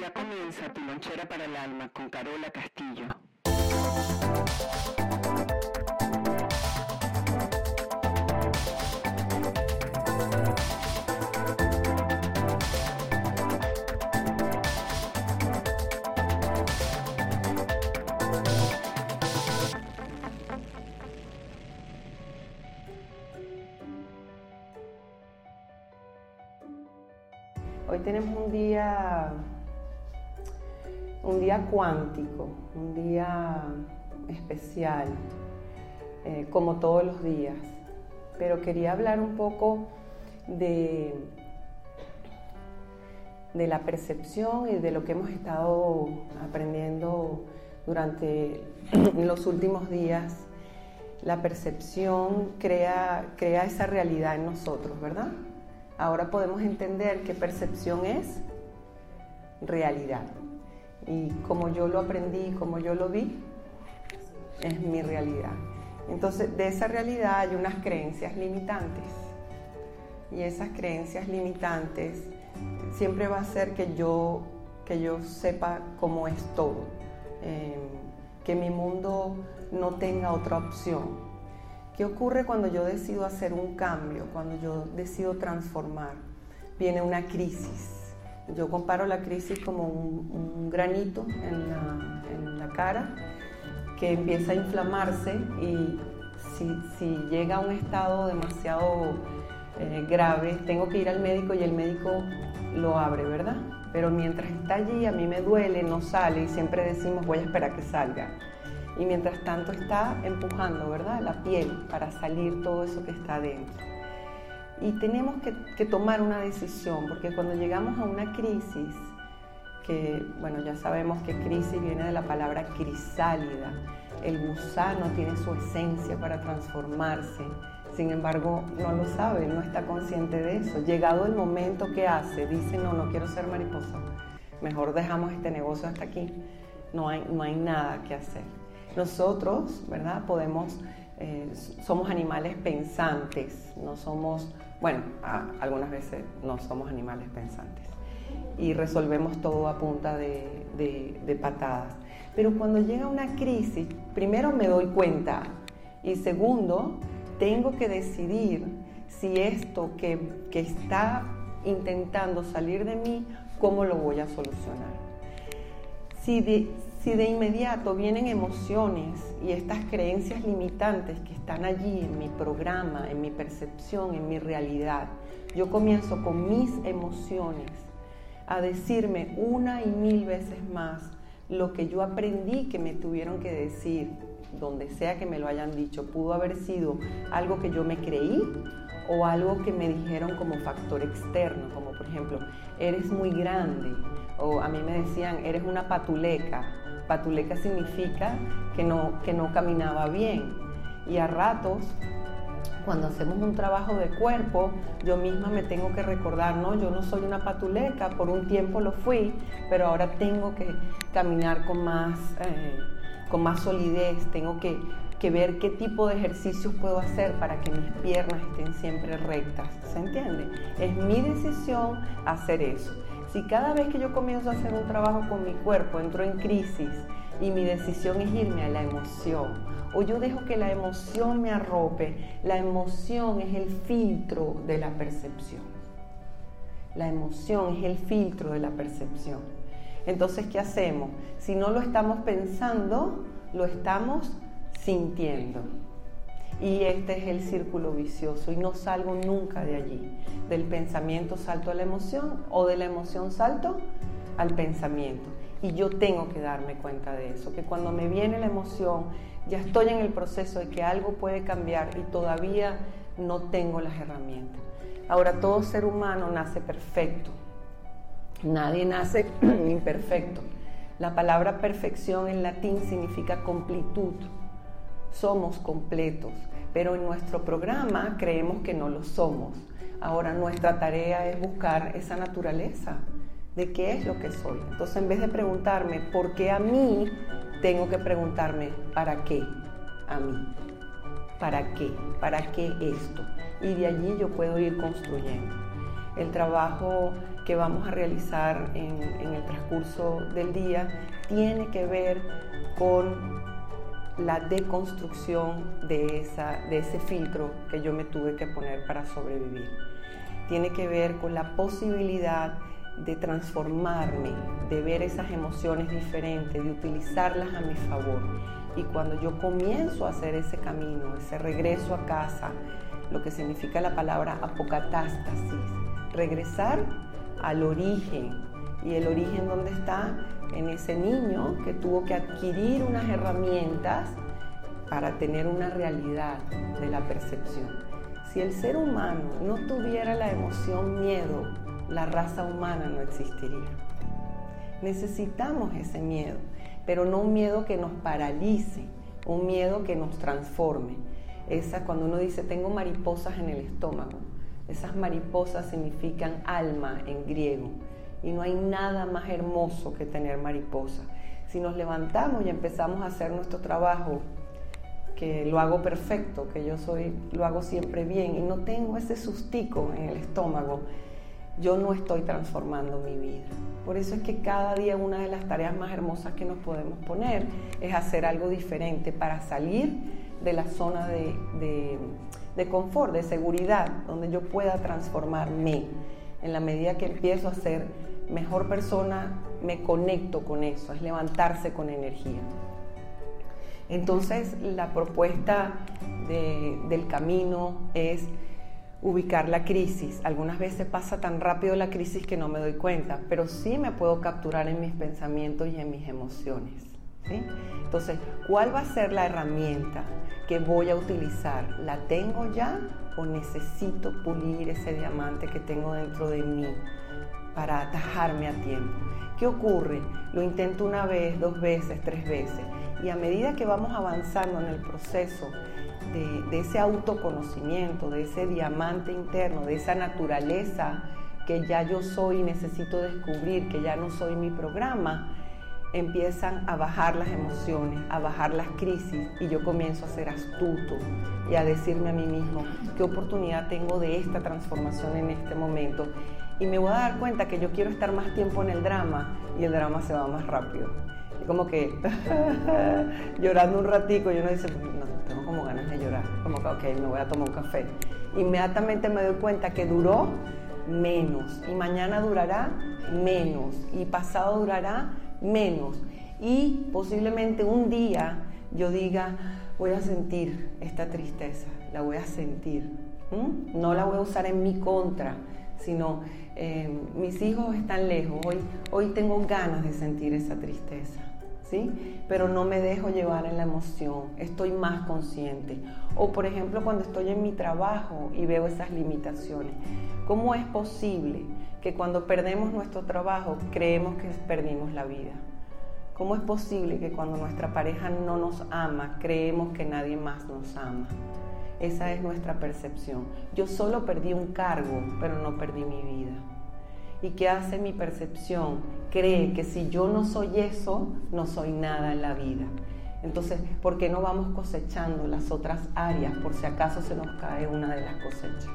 Ya comienza tu lonchera para el alma con Carola Castillo. Hoy tenemos un día, un día cuántico, un día especial, eh, como todos los días. Pero quería hablar un poco de, de la percepción y de lo que hemos estado aprendiendo durante los últimos días. La percepción crea, crea esa realidad en nosotros, ¿verdad? Ahora podemos entender que percepción es realidad. Y como yo lo aprendí, como yo lo vi, es mi realidad. Entonces, de esa realidad hay unas creencias limitantes. Y esas creencias limitantes siempre va a hacer que yo, que yo sepa cómo es todo. Eh, que mi mundo no tenga otra opción ¿Qué ocurre cuando yo decido hacer un cambio, cuando yo decido transformar? Viene una crisis. Yo comparo la crisis como un, granito en la, cara que empieza a inflamarse y si, llega a un estado demasiado eh, grave, tengo que ir al médico y el médico lo abre, ¿verdad? Pero mientras está allí, a mí me duele, no sale y siempre decimos voy a esperar que salga y mientras tanto está empujando, ¿verdad? La piel para salir todo eso que está adentro. Y tenemos que, tomar una decisión, porque cuando llegamos a una crisis, que bueno, ya sabemos que crisis viene de la palabra crisálida, el gusano tiene su esencia para transformarse, sin embargo no lo sabe, no está consciente de eso. Llegado el momento que hace, dice, no, no quiero ser mariposa, mejor dejamos este negocio hasta aquí, no hay, no hay nada que hacer. Nosotros, ¿verdad? Podemos, eh, somos animales pensantes, no somos, bueno, algunas veces no somos animales pensantes y resolvemos todo a punta de, patadas. Pero cuando llega una crisis, primero me doy cuenta y segundo, tengo que decidir si esto que, que está intentando salir de mí, cómo lo voy a solucionar. Si, de, si de inmediato vienen emociones y estas creencias limitantes que están allí en mi programa, en mi percepción, en mi realidad, yo comienzo con mis emociones a decirme una y mil veces más lo que yo aprendí que me tuvieron que decir, donde sea que me lo hayan dicho, pudo haber sido algo que yo me creí o algo que me dijeron como factor externo, como por ejemplo, eres muy grande, o a mí me decían, eres una patuleca, patuleca significa que no, que no caminaba bien. Y a ratos, cuando hacemos un trabajo de cuerpo, yo misma me tengo que recordar, no, yo no soy una patuleca, por un tiempo lo fui, pero ahora tengo que caminar con más, eh, con más solidez, tengo que, que ver qué tipo de ejercicios puedo hacer para que mis piernas estén siempre rectas. ¿Se entiende? Es mi decisión hacer eso. Si cada vez que yo comienzo a hacer un trabajo con mi cuerpo entro en crisis y mi decisión es irme a la emoción, o yo dejo que la emoción me arrope, la emoción es el filtro de la percepción. La emoción es el filtro de la percepción. Entonces, ¿qué hacemos? Si no lo estamos pensando, lo estamos sintiendo. Y este es el círculo vicioso y no salgo nunca de allí. Del pensamiento salto a la emoción o de la emoción salto al pensamiento. Y yo tengo que darme cuenta de eso, que cuando me viene la emoción ya estoy en el proceso de que algo puede cambiar y todavía no tengo las herramientas. Ahora todo ser humano nace perfecto, Nadie nace imperfecto. La palabra perfección en latín significa completud. Somos completos, pero en nuestro programa creemos que no lo somos. Ahora nuestra tarea es buscar esa naturaleza de qué es lo que soy. Entonces en vez de preguntarme por qué a mí, tengo que preguntarme para qué a mí. ¿Para qué? ¿Para qué esto? Y de allí yo puedo ir construyendo. El trabajo que vamos a realizar en, el transcurso del día tiene que ver con la deconstrucción de, esa, de ese filtro que yo me tuve que poner para sobrevivir. Tiene que ver con la posibilidad de transformarme, de ver esas emociones diferentes, de utilizarlas a mi favor. Y cuando yo comienzo a hacer ese camino, ese regreso a casa, lo que significa la palabra apocatástasis, regresar al origen. ¿Y el origen dónde está? En ese niño que tuvo que adquirir unas herramientas para tener una realidad de la percepción. Si el ser humano no tuviera la emoción miedo, la raza humana no existiría. Necesitamos ese miedo, pero no un miedo que nos paralice, un miedo que nos transforme. Esa cuando uno dice tengo mariposas en el estómago, esas mariposas significan alma en griego y no hay nada más hermoso que tener mariposas. Si nos levantamos y empezamos a hacer nuestro trabajo, que lo hago perfecto, que yo soy, lo hago siempre bien y no tengo ese sustico en el estómago, yo no estoy transformando mi vida. Por eso es que cada día una de las tareas más hermosas que nos podemos poner es hacer algo diferente para salir de la zona de, de confort, de seguridad, donde yo pueda transformarme. En la medida que empiezo a ser mejor persona, me conecto con eso, es levantarse con energía. Entonces, la propuesta del camino es ubicar la crisis. Algunas veces pasa tan rápido la crisis que no me doy cuenta, pero sí me puedo capturar en mis pensamientos y en mis emociones. Entonces, ¿cuál va a ser la herramienta que voy a utilizar? ¿La tengo ya o necesito pulir ese diamante que tengo dentro de mí para atajarme a tiempo? ¿Qué ocurre? Lo intento una vez, dos veces, tres veces. Y a medida que vamos avanzando en el proceso de, de ese autoconocimiento, de ese diamante interno, de esa naturaleza que ya yo soy y necesito descubrir, que ya no soy mi programa, empiezan a bajar las emociones, a bajar las crisis y yo comienzo a ser astuto y a decirme a mí mismo qué oportunidad tengo de esta transformación en este momento. Y me voy a dar cuenta que yo quiero estar más tiempo en el drama y el drama se va más rápido. Y como que llorando un ratico y uno dice, no, tengo como ganas de llorar. Como que, ok, me voy a tomar un café. Inmediatamente me doy cuenta que duró menos y mañana durará menos y pasado durará menos. Y posiblemente un día yo diga, voy a sentir esta tristeza, la voy a sentir. No la voy a usar en mi contra, sino eh, mis hijos están lejos, hoy, hoy tengo ganas de sentir esa tristeza. ¿Sí? Pero no me dejo llevar en la emoción, estoy más consciente. O por ejemplo cuando estoy en mi trabajo y veo esas limitaciones, ¿cómo es posible que cuando perdemos nuestro trabajo creemos que perdimos la vida. ¿Cómo es posible que cuando nuestra pareja no nos ama creemos que nadie más nos ama? Esa es nuestra percepción. Yo solo perdí un cargo, pero no perdí mi vida. ¿Y qué hace mi percepción? Cree que si yo no soy eso, no soy nada en la vida. Entonces, ¿por qué no vamos cosechando las otras áreas por si acaso se nos cae una de las cosechas?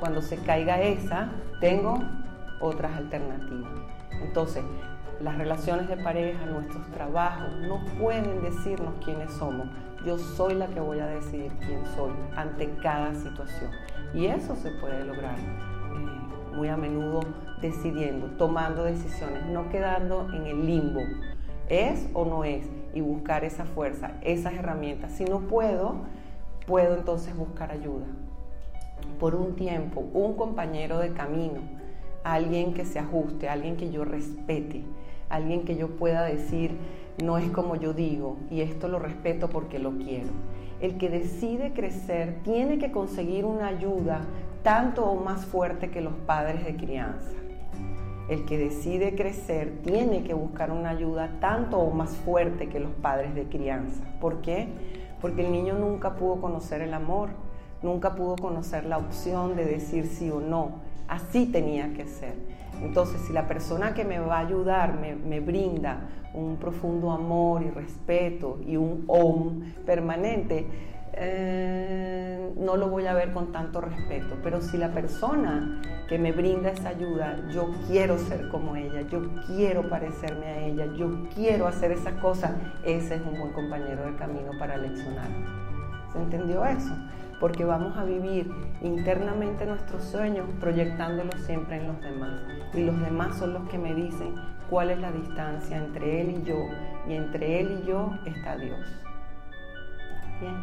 Cuando se caiga esa, tengo otras alternativas. Entonces, las relaciones de pareja, nuestros trabajos, no pueden decirnos quiénes somos. Yo soy la que voy a decidir quién soy ante cada situación. Y eso se puede lograr eh, muy a menudo decidiendo, tomando decisiones, no quedando en el limbo. ¿Es o no es? Y buscar esa fuerza, esas herramientas. Si no puedo, puedo entonces buscar ayuda por un tiempo un compañero de camino, alguien que se ajuste, alguien que yo respete, alguien que yo pueda decir, no es como yo digo y esto lo respeto porque lo quiero. El que decide crecer tiene que conseguir una ayuda tanto o más fuerte que los padres de crianza. el que decide crecer tiene que buscar una ayuda tanto o más fuerte que los padres de crianza. ¿Por qué? Porque el niño nunca pudo conocer el amor, nunca pudo conocer la opción de decir sí o no. Así tenía que ser. Entonces, si la persona que me va a ayudar me, brinda un profundo amor y respeto y un om permanente, eh, no lo voy a ver con tanto respeto. Pero si la persona que me brinda esa ayuda, yo quiero ser como ella, yo quiero parecerme a ella, yo quiero hacer esa cosa, ese es un buen compañero de camino para leccionar. ¿Se entendió eso? Porque vamos a vivir internamente nuestros sueños proyectándolos siempre en los demás. Y los demás son los que me dicen cuál es la distancia entre él y yo. Y entre él y yo está Dios. Bien,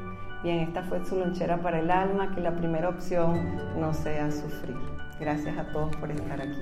bien, esta fue su lonchera para el alma, que la primera opción no sea sufrir. Gracias a todos por estar aquí.